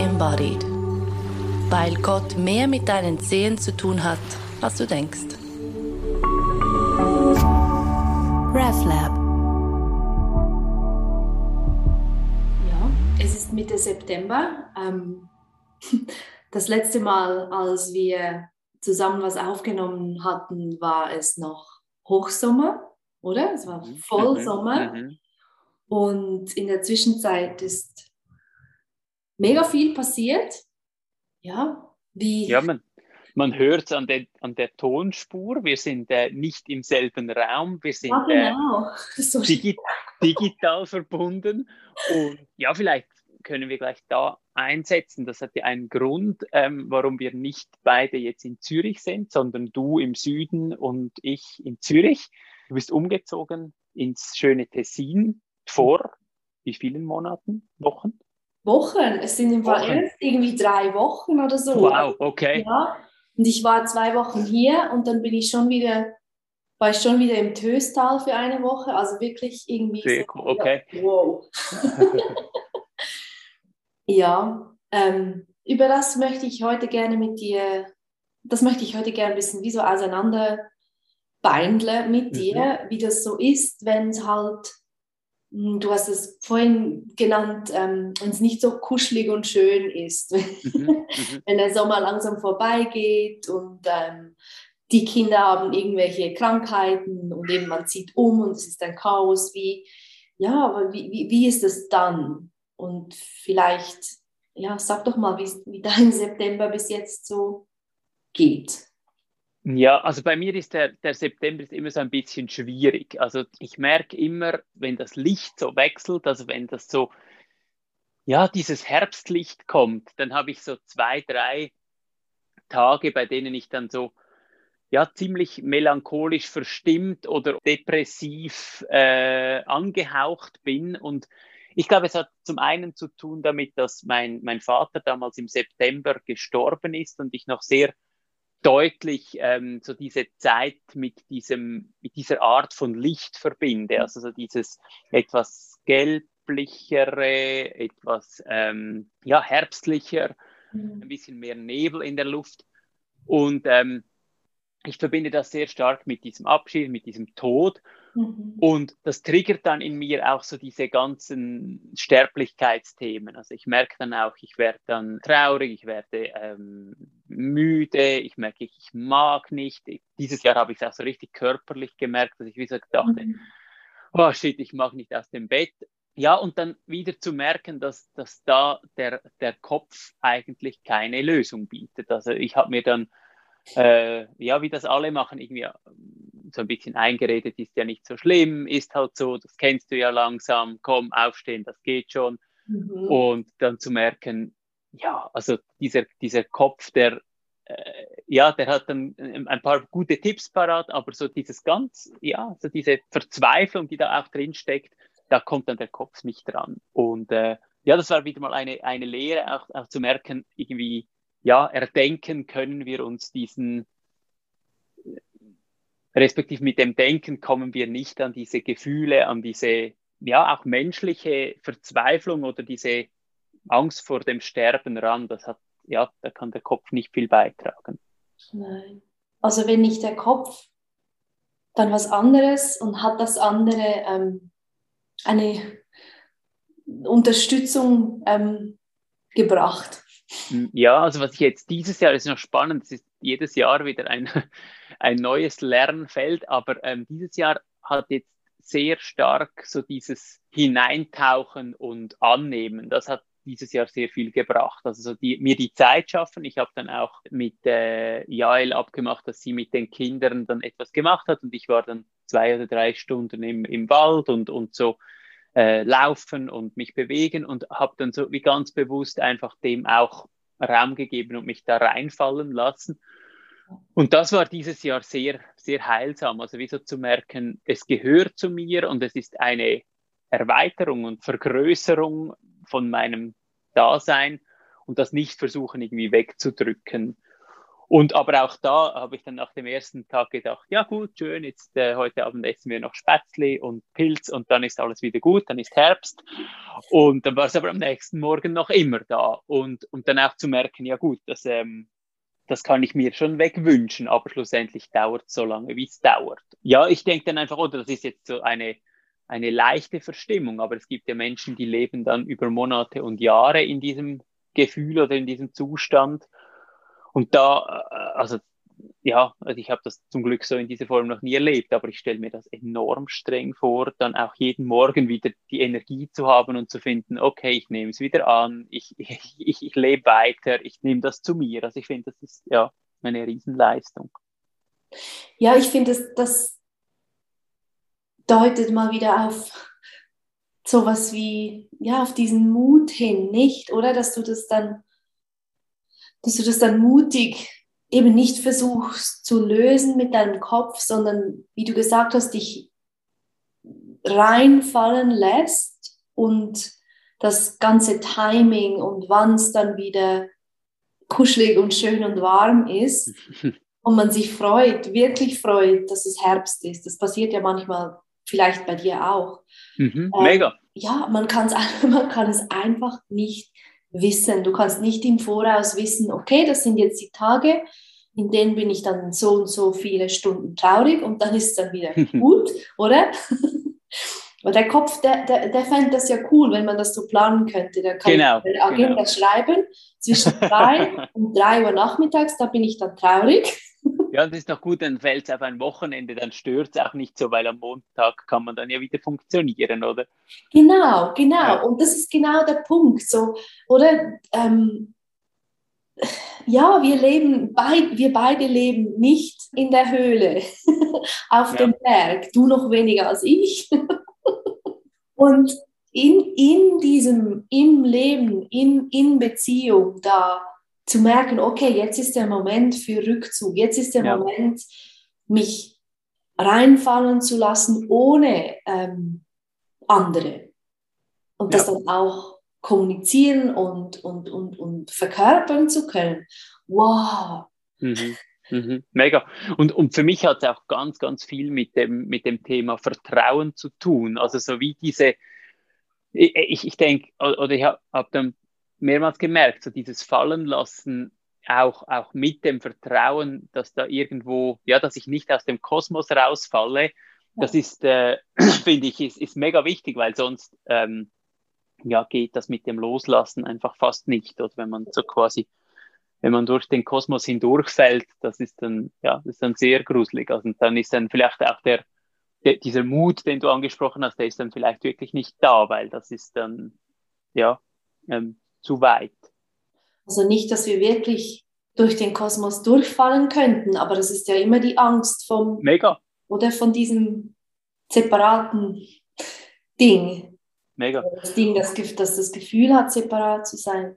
embodied. Weil Gott mehr mit deinen Zehen zu tun hat, als du denkst. RefLab. Ja, es ist Mitte September. Ähm, das letzte Mal, als wir zusammen was aufgenommen hatten, war es noch Hochsommer, oder? Es war mhm. Vollsommer. Mhm. Und in der Zwischenzeit ist mega viel passiert. Ja, wie. Ja, man, man hört es an, an der Tonspur. Wir sind äh, nicht im selben Raum. Wir sind ja, genau. äh, digi digital verbunden. Und ja, vielleicht können wir gleich da einsetzen. Das hat ja einen Grund, ähm, warum wir nicht beide jetzt in Zürich sind, sondern du im Süden und ich in Zürich. Du bist umgezogen ins schöne Tessin vor wie vielen Monaten, Wochen? Wochen. Es sind im Fall erst irgendwie drei Wochen oder so. Wow, okay. Ja. Und ich war zwei Wochen hier und dann bin ich schon wieder, war ich schon wieder im Töstal für eine Woche. Also wirklich irgendwie. Sehr so, cool, okay. Wow. Ja, ähm, über das möchte ich heute gerne mit dir, das möchte ich heute gerne ein bisschen wie so auseinander beindeln mit mhm. dir, wie das so ist, wenn es halt, du hast es vorhin genannt, ähm, wenn es nicht so kuschelig und schön ist, mhm. Mhm. wenn der Sommer langsam vorbeigeht und ähm, die Kinder haben irgendwelche Krankheiten und eben man zieht um und es ist ein Chaos, wie, ja, aber wie, wie, wie ist es dann? Und vielleicht, ja, sag doch mal, wie dein September bis jetzt so geht. Ja, also bei mir ist der, der September ist immer so ein bisschen schwierig. Also ich merke immer, wenn das Licht so wechselt, also wenn das so, ja, dieses Herbstlicht kommt, dann habe ich so zwei, drei Tage, bei denen ich dann so, ja, ziemlich melancholisch verstimmt oder depressiv äh, angehaucht bin und ich glaube, es hat zum einen zu tun damit, dass mein, mein Vater damals im September gestorben ist und ich noch sehr deutlich ähm, so diese Zeit mit diesem, mit dieser Art von Licht verbinde. Also so dieses etwas gelblichere, etwas ähm, ja, herbstlicher, mhm. ein bisschen mehr Nebel in der Luft. Und ähm, ich verbinde das sehr stark mit diesem Abschied, mit diesem Tod. Mhm. Und das triggert dann in mir auch so diese ganzen Sterblichkeitsthemen. Also ich merke dann auch, ich werde dann traurig, ich werde ähm, müde, ich merke, ich mag nicht. Dieses Jahr habe ich es auch so richtig körperlich gemerkt, dass ich wie so dachte, mhm. oh shit, ich mag nicht aus dem Bett. Ja, und dann wieder zu merken, dass, dass da der, der Kopf eigentlich keine Lösung bietet. Also ich habe mir dann äh, ja, wie das alle machen, irgendwie ähm, so ein bisschen eingeredet, ist ja nicht so schlimm, ist halt so, das kennst du ja langsam, komm, aufstehen, das geht schon. Mhm. Und dann zu merken, ja, also dieser, dieser Kopf, der, äh, ja, der hat dann ähm, ein paar gute Tipps parat, aber so dieses ganz, ja, so diese Verzweiflung, die da auch drin steckt, da kommt dann der Kopf nicht dran. Und äh, ja, das war wieder mal eine, eine Lehre, auch, auch zu merken, irgendwie, ja, erdenken können wir uns diesen, respektive mit dem Denken kommen wir nicht an diese Gefühle, an diese, ja, auch menschliche Verzweiflung oder diese Angst vor dem Sterben ran. Das hat, ja, da kann der Kopf nicht viel beitragen. Nein. Also wenn nicht der Kopf, dann was anderes und hat das andere ähm, eine Unterstützung ähm, gebracht. Hm, ja, also was ich jetzt dieses Jahr ist noch spannend, es ist jedes Jahr wieder ein, ein neues Lernfeld, aber ähm, dieses Jahr hat jetzt sehr stark so dieses Hineintauchen und Annehmen. Das hat dieses Jahr sehr viel gebracht. Also so die, mir die Zeit schaffen. Ich habe dann auch mit äh, Jael abgemacht, dass sie mit den Kindern dann etwas gemacht hat und ich war dann zwei oder drei Stunden im, im Wald und, und so äh, laufen und mich bewegen und habe dann so wie ganz bewusst einfach dem auch Raum gegeben und mich da reinfallen lassen. Und das war dieses Jahr sehr, sehr heilsam. Also wie so zu merken, es gehört zu mir und es ist eine Erweiterung und Vergrößerung von meinem Dasein und das nicht versuchen irgendwie wegzudrücken. Und aber auch da habe ich dann nach dem ersten Tag gedacht, ja gut, schön, jetzt äh, heute Abend essen wir noch Spätzle und Pilz und dann ist alles wieder gut, dann ist Herbst. Und dann war es aber am nächsten Morgen noch immer da. Und, und dann auch zu merken, ja gut, das, ähm, das kann ich mir schon wegwünschen, aber schlussendlich dauert es so lange, wie es dauert. Ja, ich denke dann einfach, oder das ist jetzt so eine, eine leichte Verstimmung, aber es gibt ja Menschen, die leben dann über Monate und Jahre in diesem Gefühl oder in diesem Zustand. Und da, äh, also ja, also ich habe das zum Glück so in dieser Form noch nie erlebt, aber ich stelle mir das enorm streng vor, dann auch jeden Morgen wieder die Energie zu haben und zu finden, okay, ich nehme es wieder an, ich, ich, ich, lebe weiter, ich nehme das zu mir. Also ich finde, das ist ja eine Riesenleistung. Ja, ich finde, das, das deutet mal wieder auf sowas wie, ja, auf diesen Mut hin, nicht? Oder dass du das dann dass du das dann mutig eben nicht versuchst zu lösen mit deinem Kopf, sondern wie du gesagt hast, dich reinfallen lässt und das ganze Timing und wann es dann wieder kuschelig und schön und warm ist und man sich freut, wirklich freut, dass es Herbst ist. Das passiert ja manchmal vielleicht bei dir auch. Mhm, mega. Ähm, ja, man, man kann es einfach nicht wissen. Du kannst nicht im Voraus wissen, okay, das sind jetzt die Tage, in denen bin ich dann so und so viele Stunden traurig und dann ist es dann wieder gut, oder? Aber der Kopf, der, der, der fände das ja cool, wenn man das so planen könnte. Der kann genau, eine Agenda genau. schreiben, zwischen drei und drei Uhr nachmittags, da bin ich dann traurig. Ja, das ist noch gut, dann fällt es auf ein Wochenende, dann stört es auch nicht so, weil am Montag kann man dann ja wieder funktionieren, oder? Genau, genau. Ja. Und das ist genau der Punkt. So, oder ähm, ja, wir leben, beid, wir beide leben nicht in der Höhle auf ja. dem Berg, du noch weniger als ich. Und in, in diesem, im Leben, in, in Beziehung, da zu merken, okay, jetzt ist der Moment für Rückzug, jetzt ist der ja. Moment, mich reinfallen zu lassen ohne ähm, andere. Und ja. das dann auch kommunizieren und, und, und, und verkörpern zu können. Wow. Mhm. Mhm. Mega. Und, und für mich hat es auch ganz, ganz viel mit dem, mit dem Thema Vertrauen zu tun. Also so wie diese, ich, ich denke, oder ich habe hab dann mehrmals gemerkt, so dieses Fallenlassen auch, auch mit dem Vertrauen, dass da irgendwo, ja, dass ich nicht aus dem Kosmos rausfalle, das ist, äh, finde ich, ist, ist mega wichtig, weil sonst ähm, ja, geht das mit dem Loslassen einfach fast nicht. Oder wenn man so quasi, wenn man durch den Kosmos hindurchfällt, das ist dann, ja, das ist dann sehr gruselig. Also dann ist dann vielleicht auch der, der, dieser Mut, den du angesprochen hast, der ist dann vielleicht wirklich nicht da, weil das ist dann, ja, ähm, zu weit. Also nicht, dass wir wirklich durch den Kosmos durchfallen könnten, aber das ist ja immer die Angst vom Mega. oder von diesem separaten Ding. Mega. Das Ding, das, das das Gefühl hat, separat zu sein.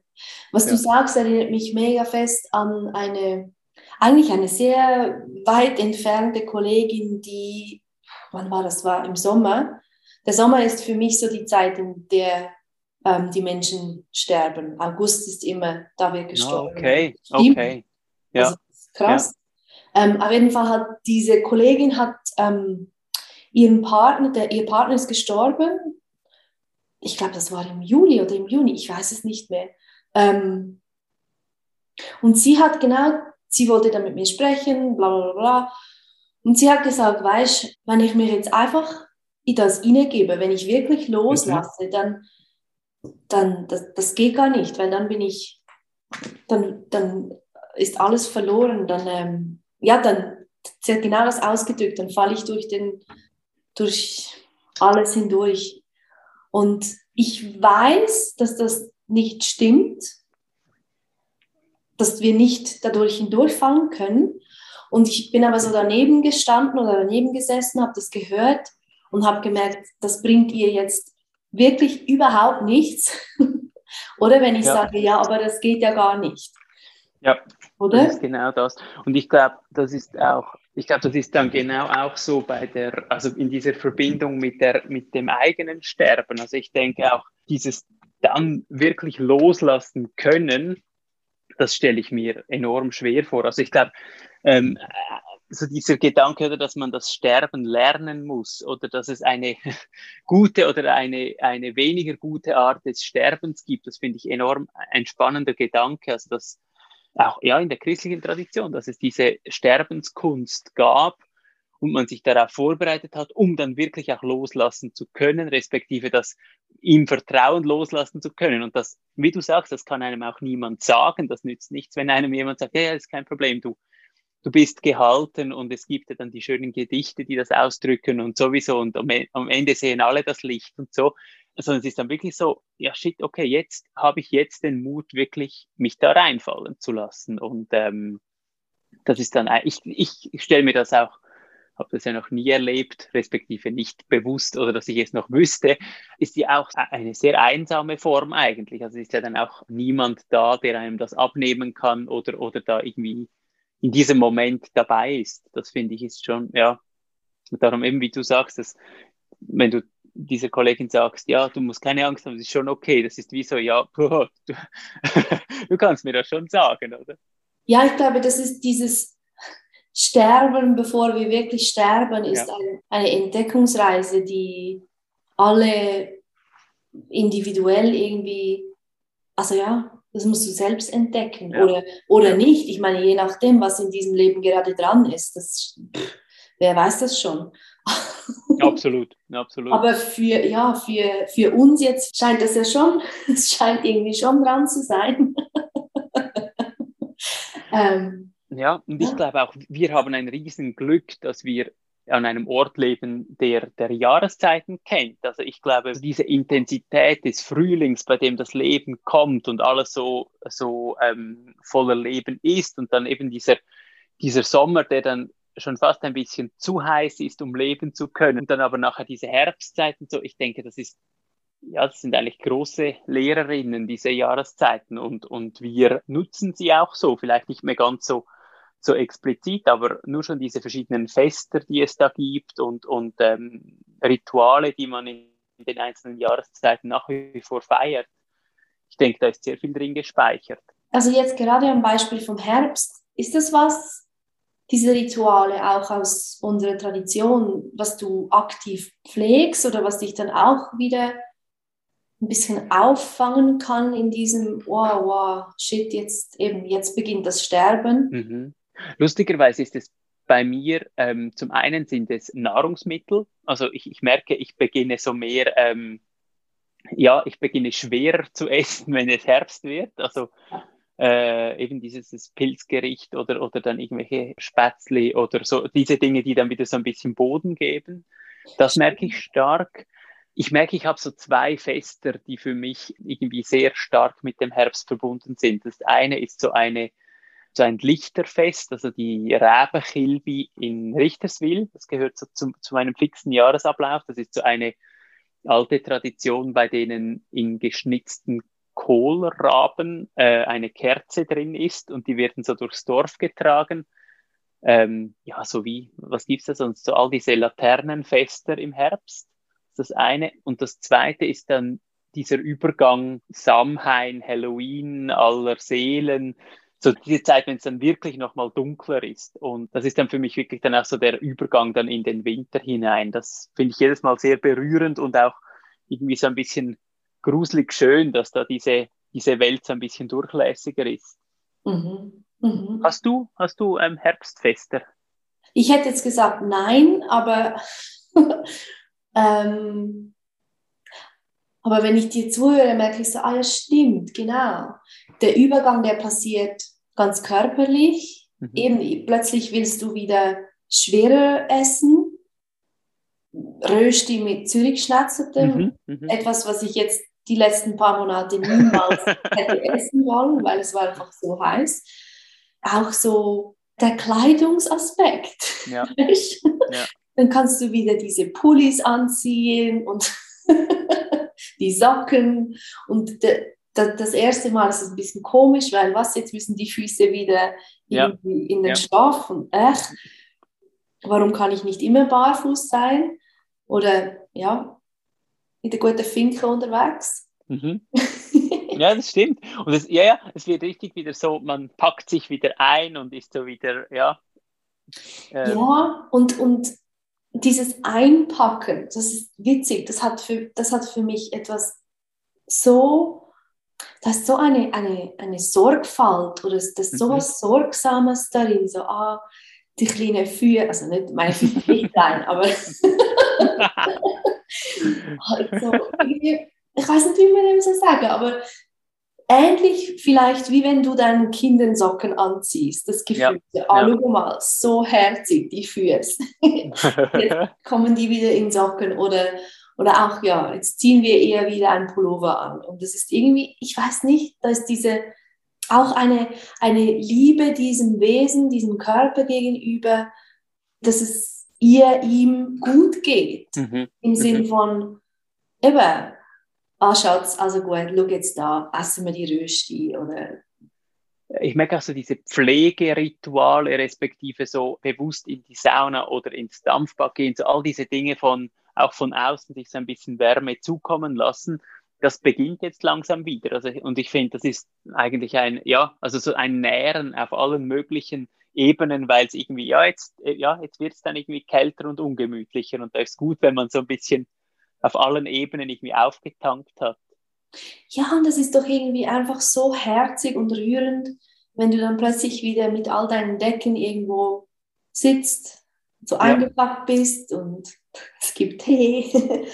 Was ja. du sagst, erinnert mich mega fest an eine, eigentlich eine sehr weit entfernte Kollegin, die, wann war das, war im Sommer. Der Sommer ist für mich so die Zeit, in der ähm, die Menschen sterben. August ist immer, da wird gestorben. Okay, okay. Ja. Also, krass. Ja. Ähm, auf jeden Fall hat diese Kollegin hat ähm, ihren Partner, der, ihr Partner ist gestorben. Ich glaube, das war im Juli oder im Juni, ich weiß es nicht mehr. Ähm, und sie hat genau, sie wollte dann mit mir sprechen, bla bla bla. Und sie hat gesagt, weißt, wenn ich mir jetzt einfach in das gebe, wenn ich wirklich mhm. loslasse, mhm. dann dann das, das geht gar nicht, weil dann bin ich, dann, dann ist alles verloren, dann, ähm, ja, dann, sie hat genau das ausgedrückt, dann falle ich durch, den, durch alles hindurch. Und ich weiß, dass das nicht stimmt, dass wir nicht dadurch hindurchfallen können. Und ich bin aber so daneben gestanden oder daneben gesessen, habe das gehört und habe gemerkt, das bringt ihr jetzt wirklich überhaupt nichts. Oder wenn ich ja. sage, ja, aber das geht ja gar nicht. Ja, Oder? das ist genau das. Und ich glaube, das ist auch, ich glaube, das ist dann genau auch so bei der, also in dieser Verbindung mit der, mit dem eigenen Sterben. Also ich denke auch, dieses dann wirklich loslassen können, das stelle ich mir enorm schwer vor. Also ich glaube, ähm, so dieser Gedanke, oder, dass man das Sterben lernen muss oder dass es eine gute oder eine, eine weniger gute Art des Sterbens gibt, das finde ich enorm ein spannender Gedanke. Also dass auch ja in der christlichen Tradition, dass es diese Sterbenskunst gab und man sich darauf vorbereitet hat, um dann wirklich auch loslassen zu können, respektive das im Vertrauen loslassen zu können. Und das, wie du sagst, das kann einem auch niemand sagen. Das nützt nichts, wenn einem jemand sagt, ja, ja, ist kein Problem, du du bist gehalten und es gibt ja dann die schönen Gedichte, die das ausdrücken und sowieso und am, e-, am Ende sehen alle das Licht und so. Sondern es ist dann wirklich so, ja shit, okay, jetzt habe ich jetzt den Mut, wirklich mich da reinfallen zu lassen. Und ähm, das ist dann, ich, ich, ich stelle mir das auch, habe das ja noch nie erlebt, respektive nicht bewusst oder dass ich es noch wüsste, ist ja auch eine sehr einsame Form eigentlich. Also ist ja dann auch niemand da, der einem das abnehmen kann oder, oder da irgendwie in diesem Moment dabei ist. Das finde ich ist schon, ja, und darum eben, wie du sagst, dass, wenn du dieser Kollegin sagst, ja, du musst keine Angst haben, das ist schon okay, das ist wie so, ja, du, du kannst mir das schon sagen, oder? Ja, ich glaube, das ist dieses Sterben, bevor wir wirklich sterben, ist ja. eine, eine Entdeckungsreise, die alle individuell irgendwie, also ja, das musst du selbst entdecken ja. oder, oder nicht. Ich meine, je nachdem, was in diesem Leben gerade dran ist, das, pff, wer weiß das schon. absolut, absolut. Aber für, ja, für, für uns jetzt scheint das ja schon, es scheint irgendwie schon dran zu sein. ähm, ja, und ich ja. glaube auch, wir haben ein Riesenglück, dass wir an einem Ort leben, der, der Jahreszeiten kennt. Also ich glaube, diese Intensität des Frühlings, bei dem das Leben kommt und alles so, so ähm, voller Leben ist und dann eben dieser, dieser Sommer, der dann schon fast ein bisschen zu heiß ist, um leben zu können. Und dann aber nachher diese Herbstzeiten so, ich denke, das ist, ja, das sind eigentlich große Lehrerinnen, diese Jahreszeiten und, und wir nutzen sie auch so, vielleicht nicht mehr ganz so so explizit, aber nur schon diese verschiedenen Feste, die es da gibt und, und ähm, Rituale, die man in den einzelnen Jahreszeiten nach wie vor feiert. Ich denke, da ist sehr viel drin gespeichert. Also jetzt gerade am Beispiel vom Herbst, ist das was, diese Rituale auch aus unserer Tradition, was du aktiv pflegst oder was dich dann auch wieder ein bisschen auffangen kann in diesem, wow, wow, shit, jetzt eben, jetzt beginnt das Sterben. Mhm. Lustigerweise ist es bei mir, ähm, zum einen sind es Nahrungsmittel. Also ich, ich merke, ich beginne so mehr, ähm, ja, ich beginne schwerer zu essen, wenn es Herbst wird. Also äh, eben dieses Pilzgericht oder, oder dann irgendwelche Spätzle oder so, diese Dinge, die dann wieder so ein bisschen Boden geben. Das merke ich stark. Ich merke, ich habe so zwei Fester, die für mich irgendwie sehr stark mit dem Herbst verbunden sind. Das eine ist so eine so ein Lichterfest, also die Räbenchilbi in Richterswil. Das gehört so zu, zu einem fixen Jahresablauf. Das ist so eine alte Tradition, bei denen in geschnitzten Kohlraben äh, eine Kerze drin ist und die werden so durchs Dorf getragen. Ähm, ja, so wie, was gibt's da sonst? So all diese Laternenfester im Herbst. Das eine. Und das zweite ist dann dieser Übergang Samhain, Halloween, aller Seelen, so diese Zeit, wenn es dann wirklich nochmal dunkler ist. Und das ist dann für mich wirklich dann auch so der Übergang dann in den Winter hinein. Das finde ich jedes Mal sehr berührend und auch irgendwie so ein bisschen gruselig schön, dass da diese, diese Welt so ein bisschen durchlässiger ist. Mhm. Mhm. Hast du, hast du ähm, Herbstfester? Ich hätte jetzt gesagt nein, aber, ähm, aber wenn ich dir zuhöre, merke ich so, ah ja, stimmt, genau. Der Übergang, der passiert ganz körperlich. Mhm. Eben plötzlich willst du wieder schwerer essen. Rösti mit Zürich-Schnatzertem. Mhm. Mhm. Etwas, was ich jetzt die letzten paar Monate niemals hätte essen wollen, weil es war einfach so heiß. Auch so der Kleidungsaspekt. Ja. ja. Dann kannst du wieder diese Pullis anziehen und die Socken und de, das erste Mal ist es ein bisschen komisch, weil was, jetzt müssen die Füße wieder ja. in den ja. Stoff und echt, warum kann ich nicht immer barfuß sein? Oder ja, mit der guten Finke unterwegs. Mhm. Ja, das stimmt. Und es, ja, ja, es wird richtig wieder so, man packt sich wieder ein und ist so wieder, ja. Ähm. Ja, und, und dieses Einpacken, das ist witzig, das hat für, das hat für mich etwas so, das ist so eine, eine, eine Sorgfalt oder das ist so mhm. was Sorgsames darin, so, ah, die kleinen Füße, also nicht meine Füße nicht klein, aber halt so, ich weiß nicht, wie man dem so sagen, aber ähnlich vielleicht wie wenn du deinen Kindern Socken anziehst. Das Gefühl, ja. ah, ja. mal, so herzig, die Füße. jetzt kommen die wieder in Socken oder, oder auch, ja, jetzt ziehen wir eher wieder einen Pullover an. Und das ist irgendwie, ich weiß nicht, da ist diese, auch eine, eine Liebe diesem Wesen, diesem Körper gegenüber, dass es ihr, ihm gut geht. Mhm. Im Sinn mhm. von, eben, ah Schatz, also gut, schau jetzt da, essen wir die Rösti oder ich merke auch so diese Pflegerituale, respektive so bewusst in die Sauna oder ins Dampfbad gehen, so all diese Dinge von, auch von außen sich so ein bisschen Wärme zukommen lassen, das beginnt jetzt langsam wieder. Also, und ich finde, das ist eigentlich ein, ja, also so ein Nähren auf allen möglichen Ebenen, weil es irgendwie, ja, jetzt, ja, jetzt wird es dann irgendwie kälter und ungemütlicher und da ist gut, wenn man so ein bisschen auf allen Ebenen irgendwie aufgetankt hat. Ja, und das ist doch irgendwie einfach so herzig und rührend, wenn du dann plötzlich wieder mit all deinen Decken irgendwo sitzt, so ja. eingepackt bist und es gibt Tee.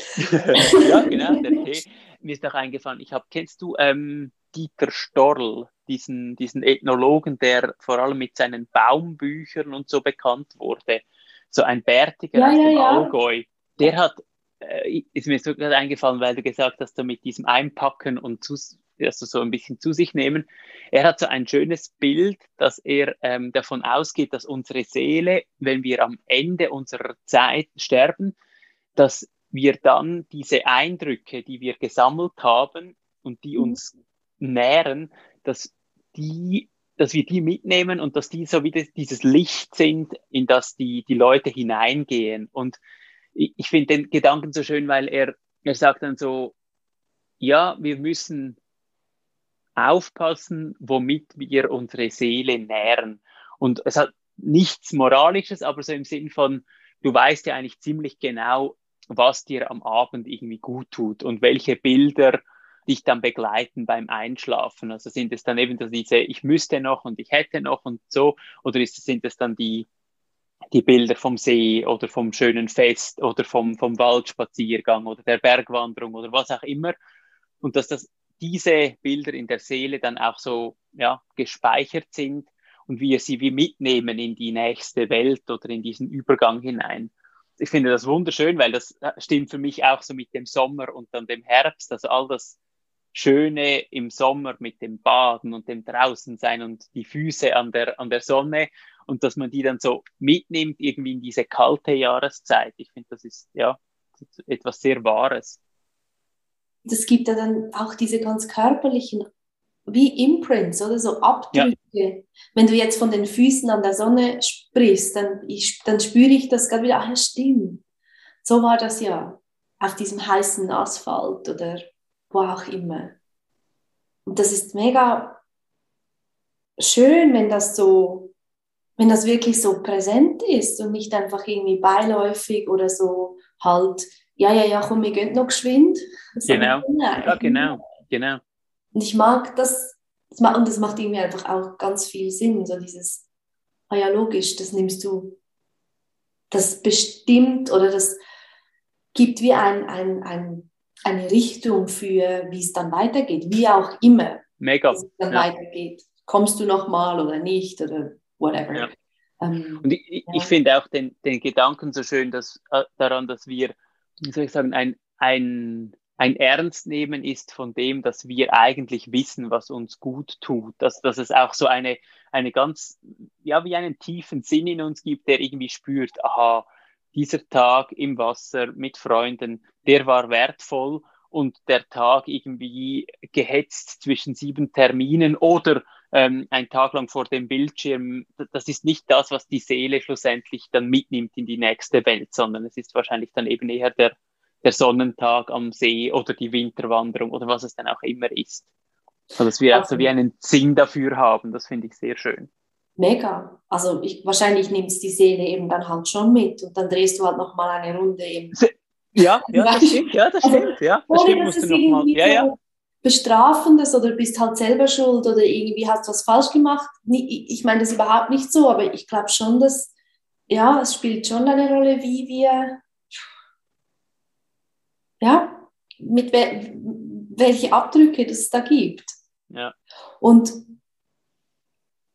ja, genau, der Tee. Mir ist auch eingefallen, ich habe, kennst du ähm, Dieter Storl, diesen, diesen Ethnologen, der vor allem mit seinen Baumbüchern und so bekannt wurde? So ein Bärtiger ja, aus dem ja, Allgäu. Der hat äh, ist mir so gerade eingefallen, weil du gesagt hast, so mit diesem Einpacken und zu, also so ein bisschen zu sich nehmen. Er hat so ein schönes Bild, dass er ähm, davon ausgeht, dass unsere Seele, wenn wir am Ende unserer Zeit sterben, dass wir dann diese Eindrücke, die wir gesammelt haben und die mhm. uns nähren, dass die dass wir die mitnehmen und dass die so wie das, dieses Licht sind, in das die, die Leute hineingehen. Und ich, ich finde den Gedanken so schön, weil er, er sagt dann so, ja, wir müssen aufpassen, womit wir unsere Seele nähren. Und es hat nichts Moralisches, aber so im Sinn von, du weißt ja eigentlich ziemlich genau, was dir am Abend irgendwie gut tut und welche Bilder dich dann begleiten beim Einschlafen. Also sind es dann eben diese, ich müsste noch und ich hätte noch und so, oder ist, sind es dann die, die Bilder vom See oder vom schönen Fest oder vom, vom Waldspaziergang oder der Bergwanderung oder was auch immer. Und dass das, diese Bilder in der Seele dann auch so ja, gespeichert sind und wir sie wie mitnehmen in die nächste Welt oder in diesen Übergang hinein. Ich finde das wunderschön, weil das äh, stimmt für mich auch so mit dem Sommer und dann dem Herbst, also all das Schöne im Sommer mit dem Baden und dem Draußensein und die Füße an der, an der Sonne und dass man die dann so mitnimmt irgendwie in diese kalte Jahreszeit. Ich finde, das ist ja etwas sehr Wahres. Das gibt ja dann auch diese ganz körperlichen, wie Imprints oder so Abdrücke. Ja. Wenn du jetzt von den Füßen an der Sonne sprichst, dann, ich, dann spüre ich das gerade wieder, ach ja, stimmt. So war das ja auf diesem heißen Asphalt oder wo auch immer. Und das ist mega schön, wenn das so wenn das wirklich so präsent ist und nicht einfach irgendwie beiläufig oder so halt, ja, ja, ja, komm, wir gehen noch geschwind. Genau, ja, genau, genau. Und ich mag das, und das macht irgendwie einfach auch ganz viel Sinn, so dieses, ah ja, logisch, das nimmst du, das bestimmt oder das gibt wie ein, ein, ein, eine Richtung für, wie es dann weitergeht, wie auch immer Mega. es dann ja. weitergeht. Kommst du noch mal oder nicht oder whatever. Ja. Ähm, und ich, ja. ich finde auch den, den Gedanken so schön, dass, äh, daran, dass wir, wie soll ich sagen, ein, ein, ein Ernst nehmen ist von dem, dass wir eigentlich wissen, was uns gut tut. Dass, dass es auch so eine, eine ganz, ja, wie einen tiefen Sinn in uns gibt, der irgendwie spürt, aha, dieser Tag im Wasser mit Freunden, der war wertvoll und der Tag irgendwie gehetzt zwischen sieben Terminen oder ähm, ein Tag lang vor dem Bildschirm, das ist nicht das, was die Seele schlussendlich dann mitnimmt in die nächste Welt, sondern es ist wahrscheinlich dann eben eher der, der Sonnentag am See oder die Winterwanderung oder was es dann auch immer ist. Also, dass wir auch so wie einen Sinn dafür haben, das finde ich sehr schön. Mega. Also ich, wahrscheinlich nimmst die Seele eben dann halt schon mit und dann drehst du halt nochmal eine Runde eben. Ja, ja, das stimmt, ja, das also, stimmt, ja. Das stimmt, musst du noch mal, ja, ja. Bestrafendes oder bist halt selber schuld oder irgendwie hast du was falsch gemacht. Ich meine das überhaupt nicht so, aber ich glaube schon, dass, ja, es spielt schon eine Rolle, wie wir, ja, mit we welche Abdrücke es da gibt. Ja. Und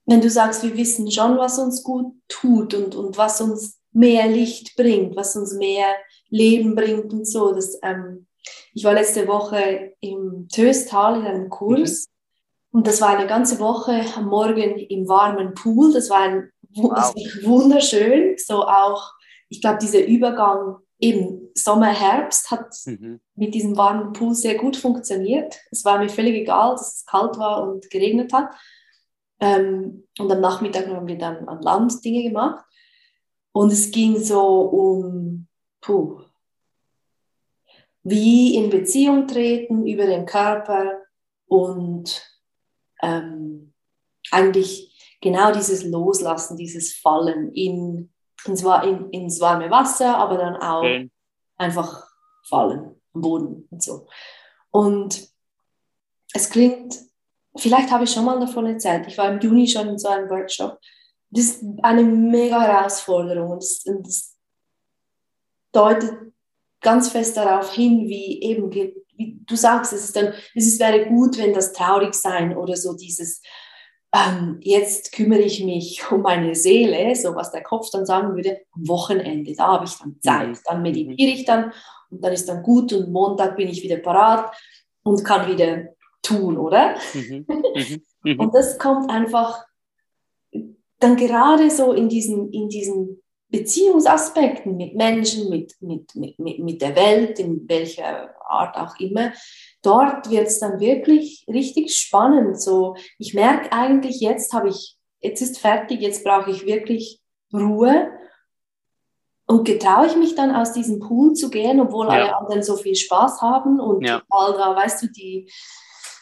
wenn du sagst, wir wissen schon, was uns gut tut und, und was uns mehr Licht bringt, was uns mehr Leben bringt und so. Das, ähm, ich war letzte Woche im Töstal in einem Kurs mhm. und das war eine ganze Woche am Morgen im warmen Pool. Das war, ein, wow. das war wunderschön. So auch, ich glaube, dieser Übergang eben Sommer, Herbst hat mhm. mit diesem warmen Pool sehr gut funktioniert. Es war mir völlig egal, dass es kalt war und geregnet hat. Ähm, und am Nachmittag haben wir dann an Land Dinge gemacht. Und es ging so um, puh, wie in Beziehung treten über den Körper und ähm, eigentlich genau dieses Loslassen, dieses Fallen in, ins, in, ins warme Wasser, aber dann auch okay. einfach fallen am Boden und so. Und es klingt vielleicht habe ich schon mal davon erzählt, ich war im Juni schon in so einem Workshop. Das ist eine mega Herausforderung und das, das deutet ganz fest darauf hin, wie eben, wie du sagst, es, ist dann, es wäre gut, wenn das traurig sein oder so dieses, ähm, jetzt kümmere ich mich um meine Seele, so was der Kopf dann sagen würde, am Wochenende, da habe ich dann Zeit, mhm. dann meditiere ich dann und dann ist dann gut und Montag bin ich wieder parat und kann wieder tun, oder? Mhm. Mhm. Mhm. Und das kommt einfach dann gerade so in diesen, in diesen Beziehungsaspekten mit Menschen, mit, mit, mit, mit der Welt, in welcher Art auch immer, dort wird es dann wirklich richtig spannend. So, ich merke eigentlich, jetzt habe ich, jetzt ist fertig, jetzt brauche ich wirklich Ruhe. Und getraue ich mich dann aus diesem Pool zu gehen, obwohl ja. alle anderen so viel Spaß haben und ja. all da, weißt du, die,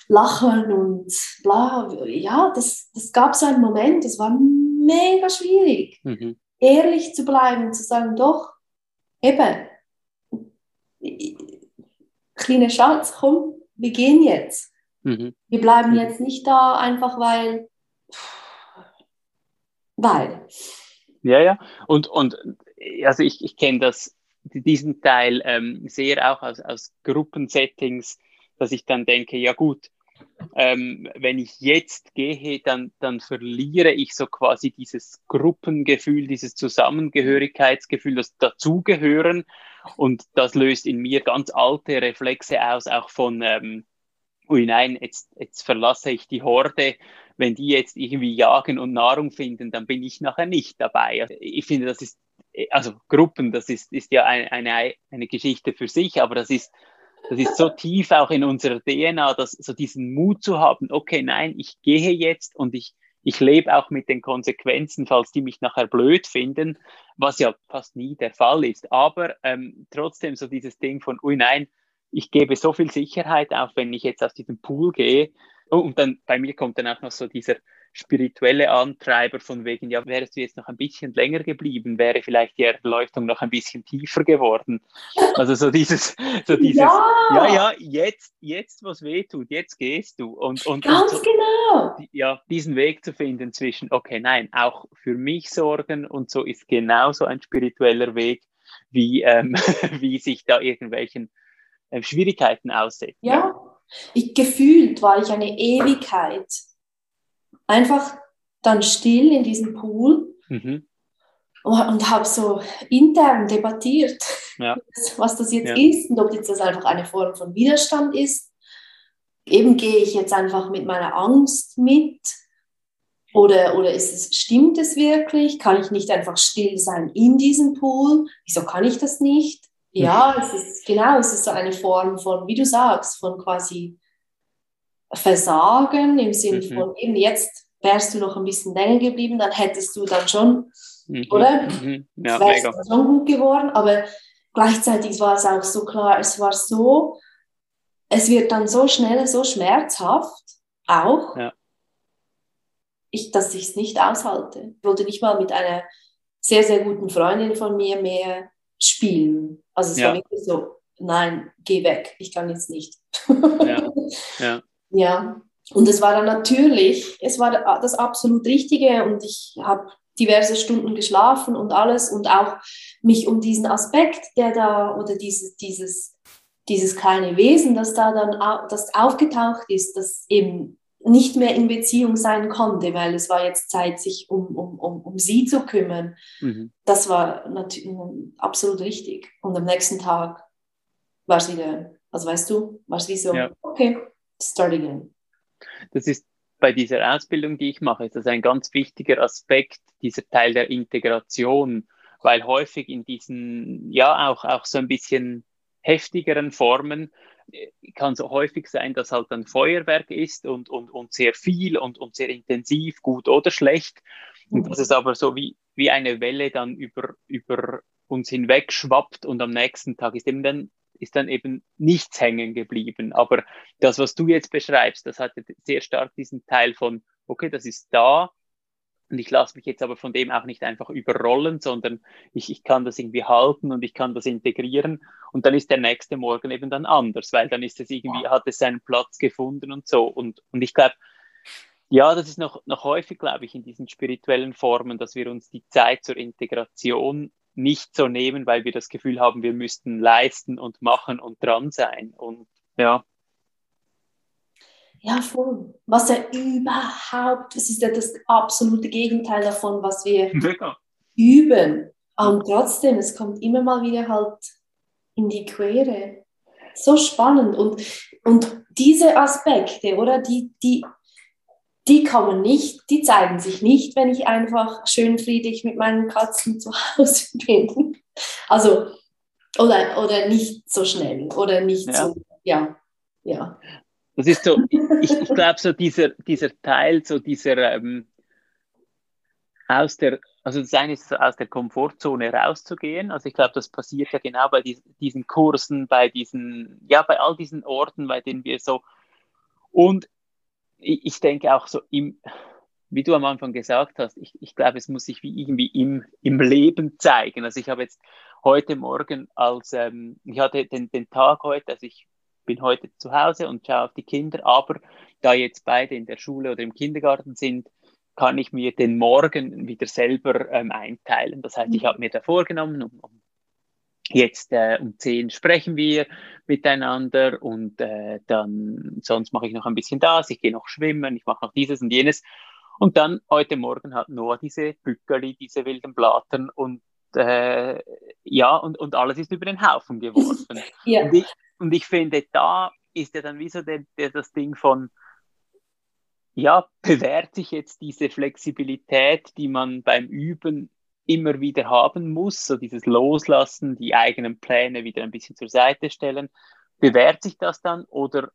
lachen und bla. Ja, das, das gab so einen Moment, das war mega schwierig, mhm. ehrlich zu bleiben, zu sagen, doch, eben, kleiner Schatz, komm, wir gehen jetzt. Mhm. Wir bleiben mhm. jetzt nicht da, einfach weil, weil. Ja, ja, und, und also ich, ich kenne das, diesen Teil ähm, sehr auch aus, aus Gruppensettings, dass ich dann denke, ja gut, ähm, wenn ich jetzt gehe, dann, dann verliere ich so quasi dieses Gruppengefühl, dieses Zusammengehörigkeitsgefühl, das Dazugehören. Und das löst in mir ganz alte Reflexe aus, auch von, ähm, ui nein, jetzt, jetzt verlasse ich die Horde. Wenn die jetzt irgendwie jagen und Nahrung finden, dann bin ich nachher nicht dabei. Ich finde, das ist, also Gruppen, das ist, ist ja eine, eine, eine Geschichte für sich, aber das ist das ist so tief auch in unserer DNA, dass so diesen Mut zu haben, okay, nein, ich gehe jetzt und ich, ich lebe auch mit den Konsequenzen, falls die mich nachher blöd finden, was ja fast nie der Fall ist. Aber ähm, trotzdem so dieses Ding von, ui nein, ich gebe so viel Sicherheit auf, wenn ich jetzt aus diesem Pool gehe. Oh, und dann bei mir kommt dann auch noch so dieser spirituelle Antreiber von wegen, ja, wärst du jetzt noch ein bisschen länger geblieben, wäre vielleicht die Erleuchtung noch ein bisschen tiefer geworden. Also so dieses, so dieses, ja, ja, ja jetzt, jetzt was weh tut, jetzt gehst du. Und, und, Ganz und so, genau. Ja, diesen Weg zu finden zwischen, okay, nein, auch für mich sorgen und so ist genauso ein spiritueller Weg, wie, ähm, wie sich da irgendwelchen äh, Schwierigkeiten aussetzen. Ja, ich, gefühlt war ich eine Ewigkeit einfach dann still in diesem Pool mhm. und, habe so intern debattiert, ja. was das jetzt ja. ist und ob jetzt das einfach eine Form von Widerstand ist. Eben gehe ich jetzt einfach mit meiner Angst mit oder, oder ist es, stimmt es wirklich? Kann ich nicht einfach still sein in diesem Pool? Wieso kann ich das nicht? Ja, es ist genau, es ist so eine Form von, wie du sagst, von quasi Versagen im Sinne mhm. von eben jetzt wärst du noch ein bisschen länger geblieben, dann hättest du dann schon, mhm. oder? Mhm. Ja, wärst mega. schon gut geworden, aber gleichzeitig war es auch so klar, es war so, es wird dann so schnell, so schmerzhaft, auch, Ja. ich, dass ich es nicht aushalte. Ich wollte nicht mal mit einer sehr, sehr guten Freundin von mir mehr spielen. Also es Ja. war wirklich so, nein, geh weg, ich kann jetzt nicht. Ja. Ja. Ja, und es war dann natürlich, es war das absolut Richtige und ich habe diverse Stunden geschlafen und alles und auch mich um diesen Aspekt, der da oder dieses, dieses, dieses kleine Wesen, das da dann das aufgetaucht ist, das eben nicht mehr in Beziehung sein konnte, weil es war jetzt Zeit, sich um, um, um, um sie zu kümmern. Mhm. Das war natürlich absolut richtig. Und am nächsten Tag war es wieder, also weißt du, war es wie so, Ja. okay, start again. Das ist bei dieser Ausbildung, die ich mache, ist das ein ganz wichtiger Aspekt, dieser Teil der Integration, weil häufig in diesen, ja, auch, auch so ein bisschen heftigeren Formen äh, kann so häufig sein, dass halt ein Feuerwerk ist und, und, und sehr viel und, und sehr intensiv, gut oder schlecht. Und dass es aber so wie, wie eine Welle dann über, über uns hinweg schwappt und am nächsten Tag ist eben dann, ist dann eben nichts hängen geblieben. Aber das, was du jetzt beschreibst, das hatte sehr stark diesen Teil von, okay, das ist da und ich lasse mich jetzt aber von dem auch nicht einfach überrollen, sondern ich, ich kann das irgendwie halten und ich kann das integrieren und dann ist der nächste Morgen eben dann anders, weil dann ist es irgendwie, hat es seinen Platz gefunden und so. Und, und ich glaube, ja, das ist noch, noch häufig, glaube ich, in diesen spirituellen Formen, dass wir uns die Zeit zur Integration nicht so nehmen, weil wir das Gefühl haben, wir müssten leisten und machen und dran sein. Und ja, Ja, voll. Was ja überhaupt, das ist ja das absolute Gegenteil davon, was wir mega. üben. Und trotzdem, es kommt immer mal wieder halt in die Quere. So spannend. Und, und diese Aspekte, oder, die, die, die kommen nicht, die zeigen sich nicht, wenn ich einfach schön friedlich mit meinen Katzen zu Hause bin. Also, oder, oder nicht so schnell, oder nicht Ja. so, ja, ja. Das ist so, ich, ich glaube, so dieser, dieser Teil, so dieser ähm, aus der, also das eine ist so aus der Komfortzone rauszugehen. Also ich glaube, das passiert ja genau bei dies, diesen Kursen, bei diesen, ja, bei all diesen Orten, bei denen wir so und ich, denke auch so im, wie du am Anfang gesagt hast, ich, ich glaube, es muss sich wie irgendwie im, im Leben zeigen. Also ich habe jetzt heute Morgen als, ähm, ich hatte den, den Tag heute, also ich bin heute zu Hause und schaue auf die Kinder, aber da jetzt beide in der Schule oder im Kindergarten sind, kann ich mir den Morgen wieder selber ähm, einteilen. Das heißt, ich habe mir da vorgenommen, um, um jetzt äh, um 10 sprechen wir miteinander und äh, dann sonst mache ich noch ein bisschen das, ich gehe noch schwimmen, ich mache noch dieses und jenes. Und dann heute Morgen hat Noah diese Bückerli, diese wilden Blattern und äh, ja, und, und alles ist über den Haufen geworfen. ja. Und ich, und ich finde, da ist ja dann wie so der, der, das Ding von, ja, bewährt sich jetzt diese Flexibilität, die man beim Üben immer wieder haben muss, so dieses Loslassen, die eigenen Pläne wieder ein bisschen zur Seite stellen. Bewährt sich das dann oder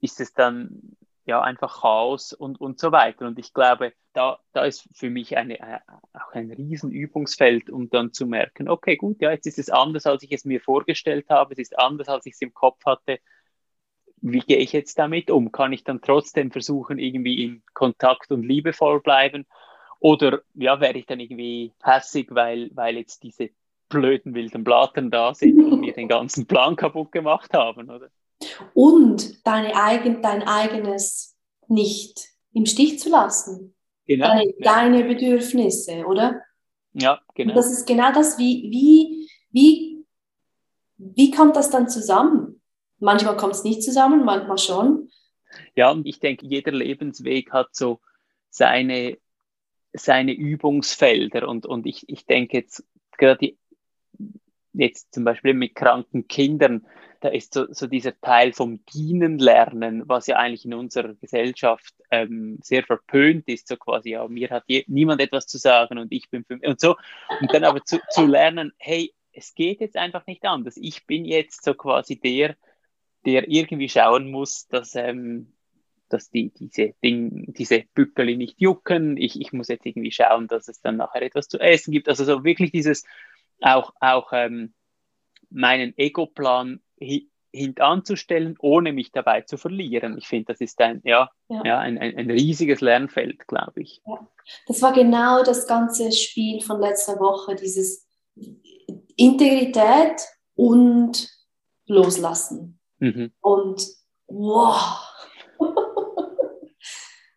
ist es dann ja einfach Chaos und, und so weiter? Und ich glaube, da, da ist für mich eine, äh, auch ein Riesenübungsfeld, um dann zu merken, okay, gut, ja, jetzt ist es anders, als ich es mir vorgestellt habe, es ist anders, als ich es im Kopf hatte. Wie gehe ich jetzt damit um? Kann ich dann trotzdem versuchen, irgendwie in Kontakt und liebevoll bleiben? Oder ja, wäre ich dann irgendwie hässig, weil, weil jetzt diese blöden wilden Blattern da sind und mir den ganzen Plan kaputt gemacht haben, oder? Und deine eigen, dein eigenes nicht im Stich zu lassen. Genau. Deine, deine Bedürfnisse, oder? Ja, Und genau. das ist genau das, wie, wie, wie, wie kommt das dann zusammen? Manchmal kommt es nicht zusammen, manchmal schon. Ja, und ich denke, jeder Lebensweg hat so seine, seine Übungsfelder. Und, und ich, ich denke jetzt gerade jetzt zum Beispiel mit kranken Kindern, da ist so, so dieser Teil vom Dienen lernen, was ja eigentlich in unserer Gesellschaft ähm, sehr verpönt ist, so quasi, ja, mir hat je, niemand etwas zu sagen und ich bin für und so. Und dann aber zu, zu lernen, hey, es geht jetzt einfach nicht anders. Ich bin jetzt so quasi der, der irgendwie schauen muss, dass, ähm, dass die, diese, Ding, diese Bückeli nicht jucken. Ich, ich muss jetzt irgendwie schauen, dass es dann nachher etwas zu essen gibt. Also so wirklich dieses auch, auch ähm, meinen Ego-Plan hintanzustellen, ohne mich dabei zu verlieren. Ich finde, das ist ein, ja, ja. ja ein, ein, ein, riesiges Lernfeld, glaube ich. Ja. Das war genau das ganze Spiel von letzter Woche, dieses Integrität und Loslassen. Mhm. Und wow,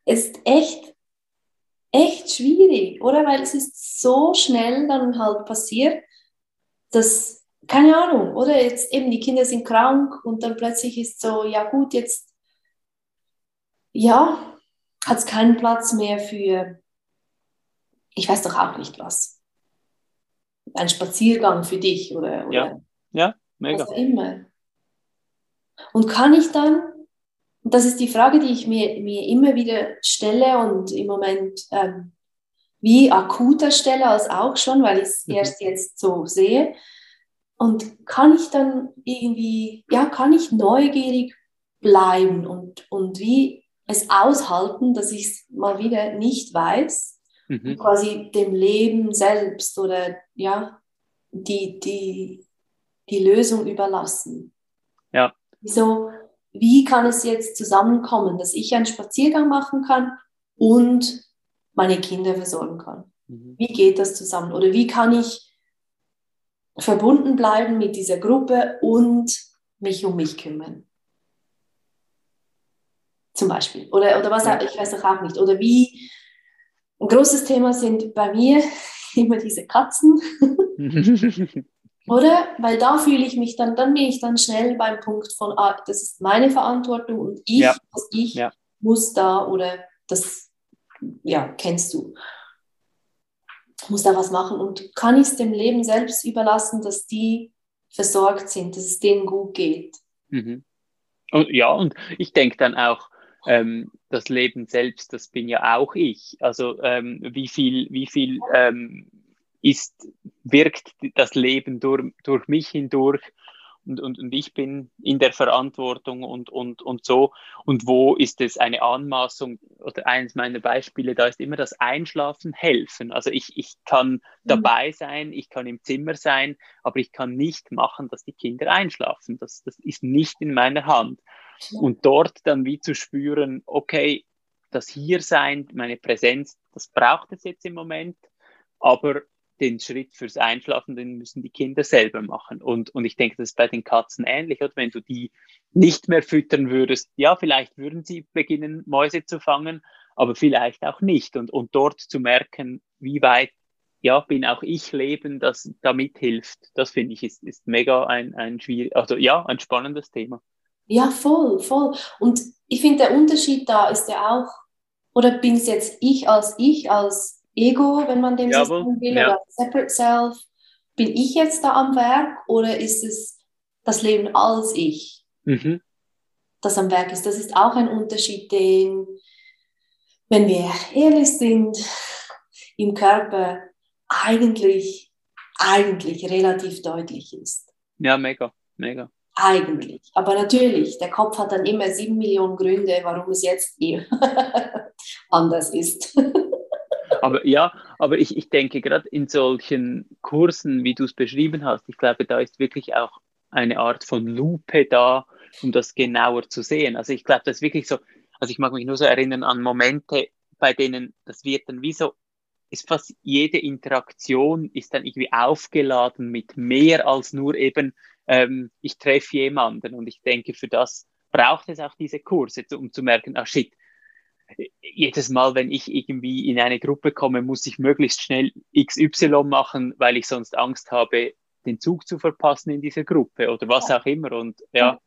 ist echt, echt schwierig, oder? Weil es ist so schnell dann halt passiert, dass, keine Ahnung, oder jetzt eben die Kinder sind krank und dann plötzlich ist so, ja gut, jetzt, ja, hat es keinen Platz mehr für, ich weiß doch auch nicht was. Ein Spaziergang für dich oder, oder ja, ja, mega. was auch immer. Und kann ich dann und das ist die Frage, die ich mir, mir immer wieder stelle und im Moment ähm, wie akuter stelle als auch schon, weil ich es mhm. erst jetzt so sehe. Und kann ich dann irgendwie, ja, kann ich neugierig bleiben und, und wie es aushalten, dass ich es mal wieder nicht weiß, mhm. quasi dem Leben selbst oder ja, die, die, die Lösung überlassen. Ja. Wieso? Wie kann es jetzt zusammenkommen, dass ich einen Spaziergang machen kann und meine Kinder versorgen kann? Mhm. Wie geht das zusammen? Oder wie kann ich verbunden bleiben mit dieser Gruppe und mich um mich kümmern? Zum Beispiel. Oder, oder was, ich weiß auch nicht. Oder wie, ein großes Thema sind bei mir immer diese Katzen. Oder? Weil da fühle ich mich dann, dann bin ich dann schnell beim Punkt von, ah, das ist meine Verantwortung und ich, ja. also ich ja. muss da oder das, ja, kennst du, muss da was machen und kann ich es dem Leben selbst überlassen, dass die versorgt sind, dass es denen gut geht. Mhm. Und, ja, und ich denke dann auch, ähm, das Leben selbst, das bin ja auch ich. Also ähm, wie viel, wie viel ähm, ist, wirkt das Leben durch, durch mich hindurch und, und, und ich bin in der Verantwortung und, und, und so. Und wo ist es eine Anmaßung? Oder eines meiner Beispiele, da ist immer das Einschlafen helfen. Also ich, ich kann mhm. dabei sein, ich kann im Zimmer sein, aber ich kann nicht machen, dass die Kinder einschlafen. Das, das ist nicht in meiner Hand. Und dort dann wie zu spüren, okay, das Hiersein, meine Präsenz, das braucht es jetzt im Moment, aber den Schritt fürs Einschlafen, den müssen die Kinder selber machen. Und, und ich denke, das ist bei den Katzen ähnlich. Oder wenn du die nicht mehr füttern würdest, ja, vielleicht würden sie beginnen, Mäuse zu fangen, aber vielleicht auch nicht. Und, und dort zu merken, wie weit ja, bin auch ich Leben, das da mithilft, das finde ich ist, ist mega ein, ein schwierig, also ja, ein spannendes Thema. Ja, voll, voll. Und ich finde, der Unterschied da ist ja auch, oder bin es jetzt ich als ich, als Ego, wenn man dem ja, so sagen will, ja. oder Separate Self. Bin ich jetzt da am Werk oder ist es das Leben als ich, mhm. das am Werk ist? Das ist auch ein Unterschied, den, wenn wir ehrlich sind, im Körper eigentlich, eigentlich relativ deutlich ist. Ja, mega, mega. Eigentlich. Aber natürlich, der Kopf hat dann immer sieben Millionen Gründe, warum es jetzt anders ist. Aber ja, aber ich, ich denke, gerade in solchen Kursen, wie du es beschrieben hast, ich glaube, da ist wirklich auch eine Art von Lupe da, um das genauer zu sehen. Also ich glaube, das ist wirklich so, also ich mag mich nur so erinnern an Momente, bei denen das wird dann wie so, ist fast jede Interaktion ist dann irgendwie aufgeladen mit mehr als nur eben, ähm, ich treffe jemanden. Und ich denke, für das braucht es auch diese Kurse, um zu merken, ah shit, jedes Mal, wenn ich irgendwie in eine Gruppe komme, muss ich möglichst schnell XY machen, weil ich sonst Angst habe, den Zug zu verpassen in dieser Gruppe oder was ja. auch immer. Und ja.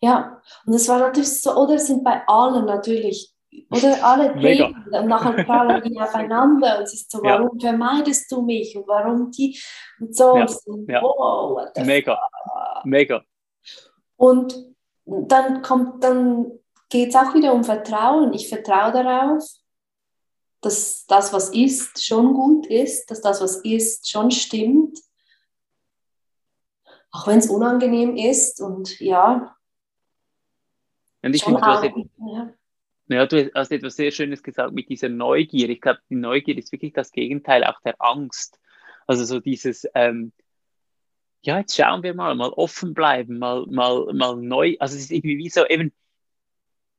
Ja, und es war natürlich so, oder sind bei allen natürlich, oder alle Themen, und nachher prallen die aufeinander und es ist so, warum ja. vermeidest du mich und warum die und so. Ja. Und ja. Wow, mega, mega. Und dann kommt dann geht es auch wieder um Vertrauen. Ich vertraue darauf, dass das, was ist, schon gut ist, dass das, was ist, schon stimmt. Auch wenn es unangenehm ist und ja. Und ich finde, du, hast ja. ja, du hast etwas sehr Schönes gesagt mit dieser Neugier. Ich glaube, die Neugier ist wirklich das Gegenteil auch der Angst. Also so dieses, ähm, ja, jetzt schauen wir mal, mal offen bleiben, mal, mal, mal neu. Also es ist irgendwie wie so eben,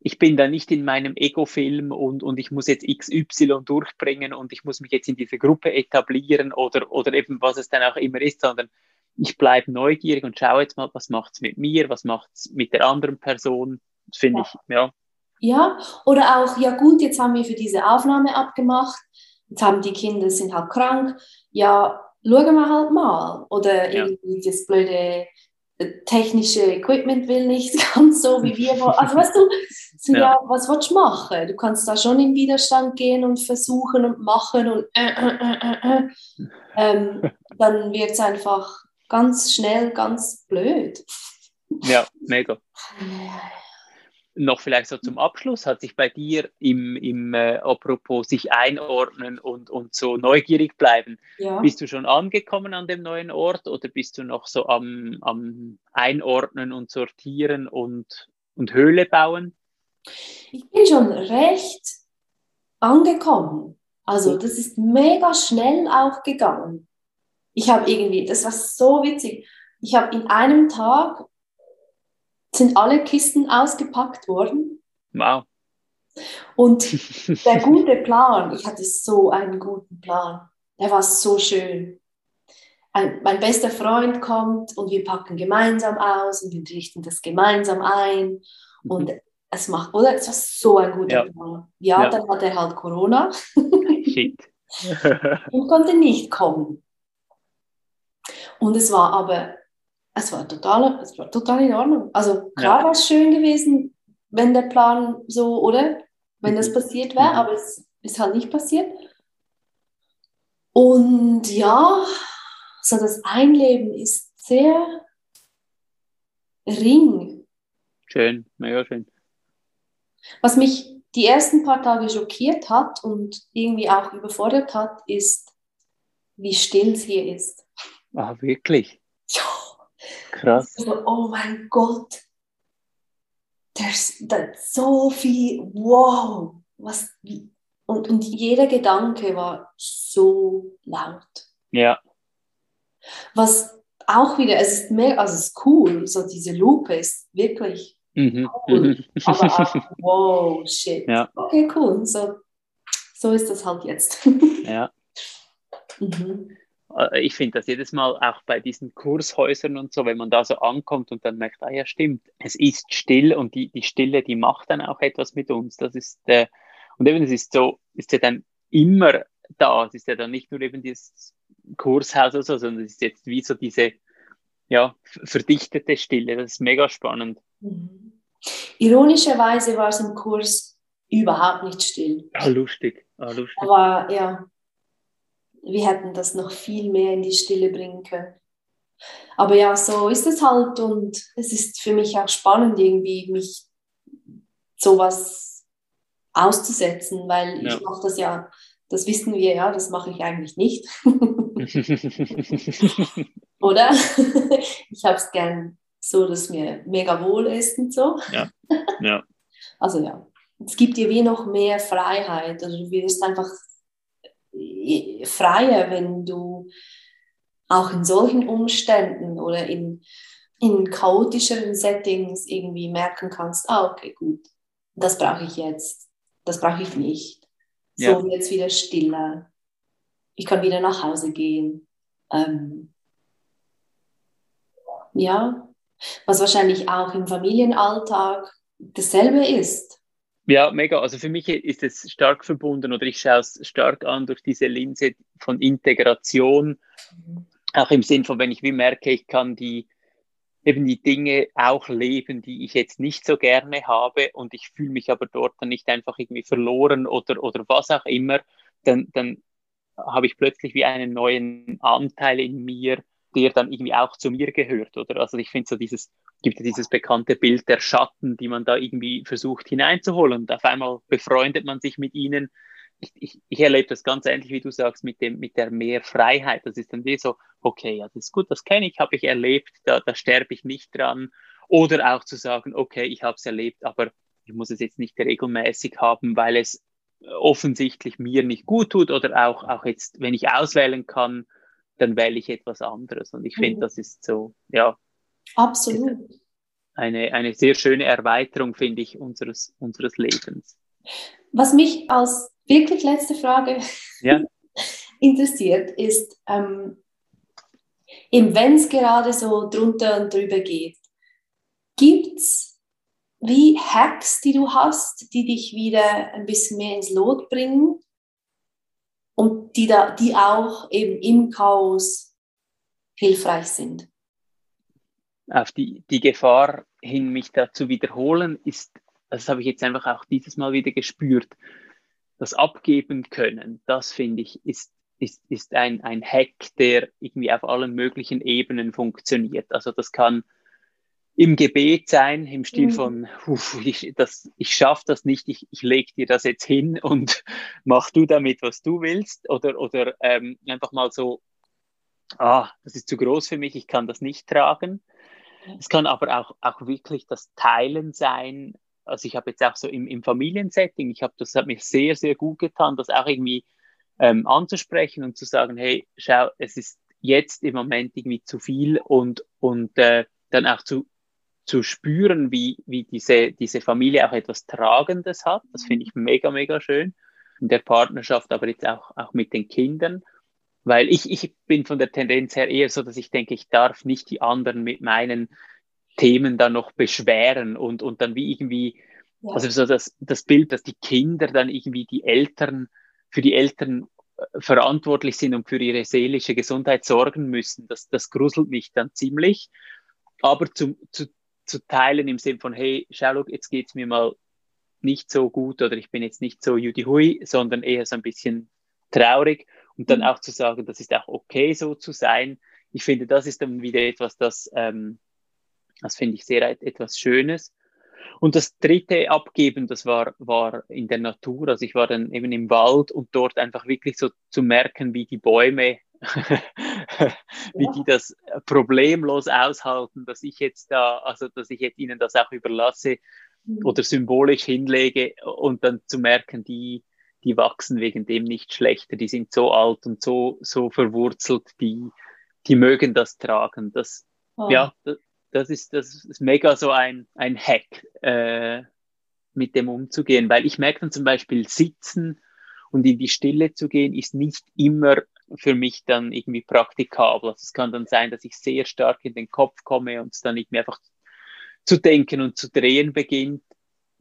ich bin da nicht in meinem Ego-Film und, und ich muss jetzt XY durchbringen und ich muss mich jetzt in diese Gruppe etablieren oder, oder eben was es dann auch immer ist, sondern ich bleibe neugierig und schaue jetzt mal, was macht es mit mir, was macht es mit der anderen Person. Das finde ja. ich, ja. Ja, oder auch, ja gut, jetzt haben wir für diese Aufnahme abgemacht, jetzt haben die Kinder, sind halt krank, ja, schauen wir halt mal. Oder ja. irgendwie das blöde technische Equipment will nicht ganz so, wie wir wollen. Also weißt du, so, ja. ja. was willst du machen? Du kannst da schon in Widerstand gehen und versuchen und machen und äh, äh, äh, äh. äh. ähm, dann wird es einfach ganz schnell ganz blöd. Ja, mega. Noch vielleicht so zum Abschluss, hat sich bei dir im, im äh, apropos sich einordnen und, und so neugierig bleiben, ja. bist du schon angekommen an dem neuen Ort oder bist du noch so am, am Einordnen und Sortieren und, und Höhle bauen? Ich bin schon recht angekommen. Also das ist mega schnell auch gegangen. Ich habe irgendwie, das war so witzig, ich habe in einem Tag sind alle Kisten ausgepackt worden. Wow. Und der gute Plan, ich hatte so einen guten Plan, der war so schön. Ein, mein bester Freund kommt und wir packen gemeinsam aus und wir richten das gemeinsam ein. Und es macht, oder? Es war so ein guter ja. Plan. Ja, ja, dann hat er halt Corona. Shit. und konnte nicht kommen. Und es war aber, es war total, es war total in Ordnung. Also klar ja. war es schön gewesen, wenn der Plan so, oder? Wenn das mhm. passiert wäre, mhm. aber es ist halt nicht passiert. Und ja, so das Einleben ist sehr ring. Schön, mega schön. Was mich die ersten paar Tage schockiert hat und irgendwie auch überfordert hat, ist, wie still es hier ist. Ah, wirklich? Ja. Krass. Also, oh mein Gott. There's, there's so viel, wow. Was, und, und jeder Gedanke war so laut. Ja. Was auch wieder, es ist mehr, also es ist cool, so diese Lupe ist wirklich mhm. cool. Mhm. Aber auch, wow, shit. Ja. Okay, cool. So, so ist das halt jetzt. ja. Mhm. Äh, ich finde das jedes Mal auch bei diesen Kurshäusern und so, wenn man da so ankommt und dann merkt, ah ja, stimmt, es ist still und die, die Stille, die macht dann auch etwas mit uns. Das ist, äh, und eben, es ist so, ist ja dann immer da. Es ist ja dann nicht nur eben dieses Kurshaus oder so, sondern es ist jetzt wie so diese, ja, verdichtete Stille. Das ist mega spannend. Mhm. Ironischerweise war es im Kurs überhaupt nicht still. Ah, lustig. Ah, lustig. Aber ja, wir hätten das noch viel mehr in die Stille bringen können. Aber ja, so ist es halt und es ist für mich auch spannend, irgendwie mich sowas auszusetzen, weil ja. ich mache das ja, das wissen wir ja, das mache ich eigentlich nicht. Oder? ich habe es gern so, dass mir mega wohl ist und so. Ja. ja. Also ja, es gibt dir wie noch mehr Freiheit. Also du wirst einfach freier, wenn du auch in solchen Umständen oder in, in chaotischeren Settings irgendwie merken kannst, ah, okay, gut, das brauche ich jetzt, das brauche ich nicht. So ja. jetzt wieder stiller. Ich kann wieder nach Hause gehen. Ähm, ja, was wahrscheinlich auch im Familienalltag dasselbe ist. Ja, mega. Also für mich ist es stark verbunden oder ich schaue es stark an durch diese Linse von Integration. Mhm. Auch im Sinn von, wenn ich wie merke, ich kann die eben die Dinge auch leben, die ich jetzt nicht so gerne habe und ich fühle mich aber dort dann nicht einfach irgendwie verloren oder, oder was auch immer, dann, dann habe ich plötzlich wie einen neuen Anteil in mir, der dann irgendwie auch zu mir gehört, oder? Also ich finde so dieses, gibt ja dieses bekannte Bild der Schatten, die man da irgendwie versucht hineinzuholen und auf einmal befreundet man sich mit ihnen. Ich, ich, ich erlebe das ganz ähnlich, wie du sagst, mit dem, mit der mehr Freiheit. Das ist dann wie so, okay, ja, das ist gut, das kenne ich, habe ich erlebt, da, da sterbe ich nicht dran. Oder auch zu sagen, okay, ich habe es erlebt, aber ich muss es jetzt nicht regelmäßig haben, weil es offensichtlich mir nicht gut tut oder auch, auch jetzt, wenn ich auswählen kann, dann wähle ich etwas anderes. Und ich finde, mhm. das ist so, ja. Absolut. Eine, eine sehr schöne Erweiterung, finde ich, unseres, unseres Lebens. Was mich als wirklich letzte Frage ja. interessiert, ist, ähm, wenn es gerade so drunter und drüber geht, gibt es wie Hacks, die du hast, die dich wieder ein bisschen mehr ins Lot bringen und die, da, die auch eben im Chaos hilfreich sind? Auf die, die Gefahr hin, mich da zu wiederholen, ist, das habe ich jetzt einfach auch dieses Mal wieder gespürt, das Abgeben können, das finde ich, ist, ist, ist ein, ein Hack, der irgendwie auf allen möglichen Ebenen funktioniert. Also das kann im Gebet sein, im Stil mhm. von, ich, ich schaffe das nicht, ich, ich lege dir das jetzt hin und mach du damit, was du willst. Oder, oder ähm, einfach mal so, ah, das ist zu groß für mich, ich kann das nicht tragen. Es kann aber auch, auch wirklich das Teilen sein. Also ich habe jetzt auch so im, im Familiensetting, ich habe das hat mir sehr, sehr gut getan, das auch irgendwie ähm, anzusprechen und zu sagen, hey, schau, es ist jetzt im Moment irgendwie zu viel und, und äh, dann auch zu, zu spüren, wie, wie diese, diese Familie auch etwas Tragendes hat. Das finde ich mega, mega schön. In der Partnerschaft, aber jetzt auch, auch mit den Kindern. Weil ich, ich bin von der Tendenz her eher so, dass ich denke, ich darf nicht die anderen mit meinen Themen dann noch beschweren und, und dann wie irgendwie, ja. also so das, das Bild, dass die Kinder dann irgendwie die Eltern, für die Eltern äh, verantwortlich sind und für ihre seelische Gesundheit sorgen müssen, das, das gruselt mich dann ziemlich. Aber zu, zu, zu teilen im Sinn von, hey, schau, jetzt geht's mir mal nicht so gut oder ich bin jetzt nicht so Judy Hui, sondern eher so ein bisschen traurig und dann mhm. auch zu sagen, das ist auch okay so zu sein. Ich finde, das ist dann wieder etwas, das, ähm, das finde ich sehr etwas Schönes. Und das dritte Abgeben, das war, war in der Natur. Also ich war dann eben im Wald und dort einfach wirklich so zu merken, wie die Bäume wie die das problemlos aushalten, dass ich jetzt da, also dass ich jetzt ihnen das auch überlasse mhm. oder symbolisch hinlege und dann zu merken, die, die wachsen wegen dem nicht schlechter, die sind so alt und so, so verwurzelt, die, die mögen das tragen. Das, oh. ja, das, das, ist, das ist mega so ein, ein Hack, äh, mit dem umzugehen, weil ich merke dann zum Beispiel sitzen und in die Stille zu gehen, ist nicht immer für mich dann irgendwie praktikabel. Also es kann dann sein, dass ich sehr stark in den Kopf komme und es dann irgendwie einfach zu denken und zu drehen beginnt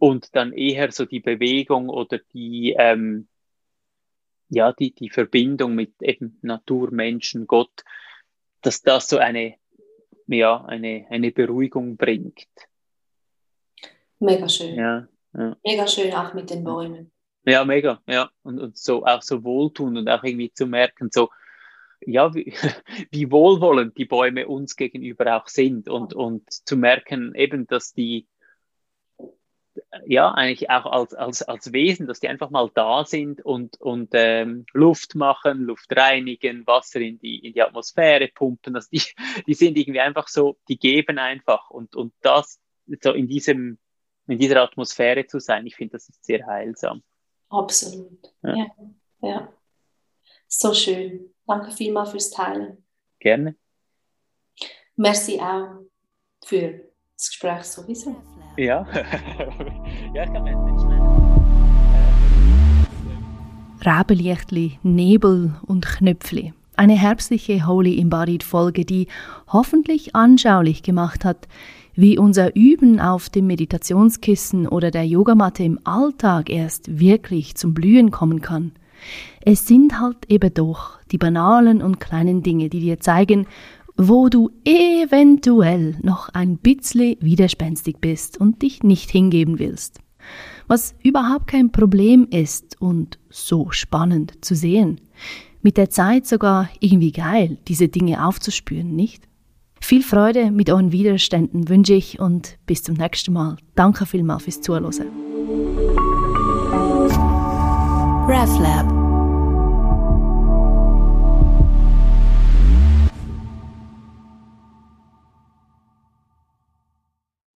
und dann eher so die Bewegung oder die, ähm, ja, die, die Verbindung mit eben Natur, Menschen, Gott, dass das so eine, ja, eine, eine Beruhigung bringt. Mega schön. Ja, ja. Mega schön auch mit den Bäumen. Ja, mega, ja. Und, und so auch so wohltun und auch irgendwie zu merken, so, ja, wie, wie wohlwollend die Bäume uns gegenüber auch sind und, und zu merken eben, dass die, ja, eigentlich auch als, als, als Wesen, dass die einfach mal da sind und, und ähm, Luft machen, Luft reinigen, Wasser in die, in die Atmosphäre pumpen. Also die, die sind irgendwie einfach so, die geben einfach und, und das so in diesem, in dieser Atmosphäre zu sein, ich finde, das ist sehr heilsam. Absolut. Ja. ja. ja. So schön. Danke vielmals fürs Teilen. Gerne. Merci auch für das Gespräch sowieso. Ja, ja ich kann nicht Rabenlichtli, Nebel und Knöpfli. Eine herbstliche Holy Embodied Folge, die hoffentlich anschaulich gemacht hat, wie unser Üben auf dem Meditationskissen oder der Yogamatte im Alltag erst wirklich zum Blühen kommen kann. Es sind halt eben doch die banalen und kleinen Dinge, die dir zeigen, wo du eventuell noch ein bisschen widerspenstig bist und dich nicht hingeben willst. Was überhaupt kein Problem ist und so spannend zu sehen. Mit der Zeit sogar irgendwie geil, diese Dinge aufzuspüren, nicht? Viel Freude mit euren Widerständen wünsche ich und bis zum nächsten Mal. Danke vielmals fürs Zuhören. RefLab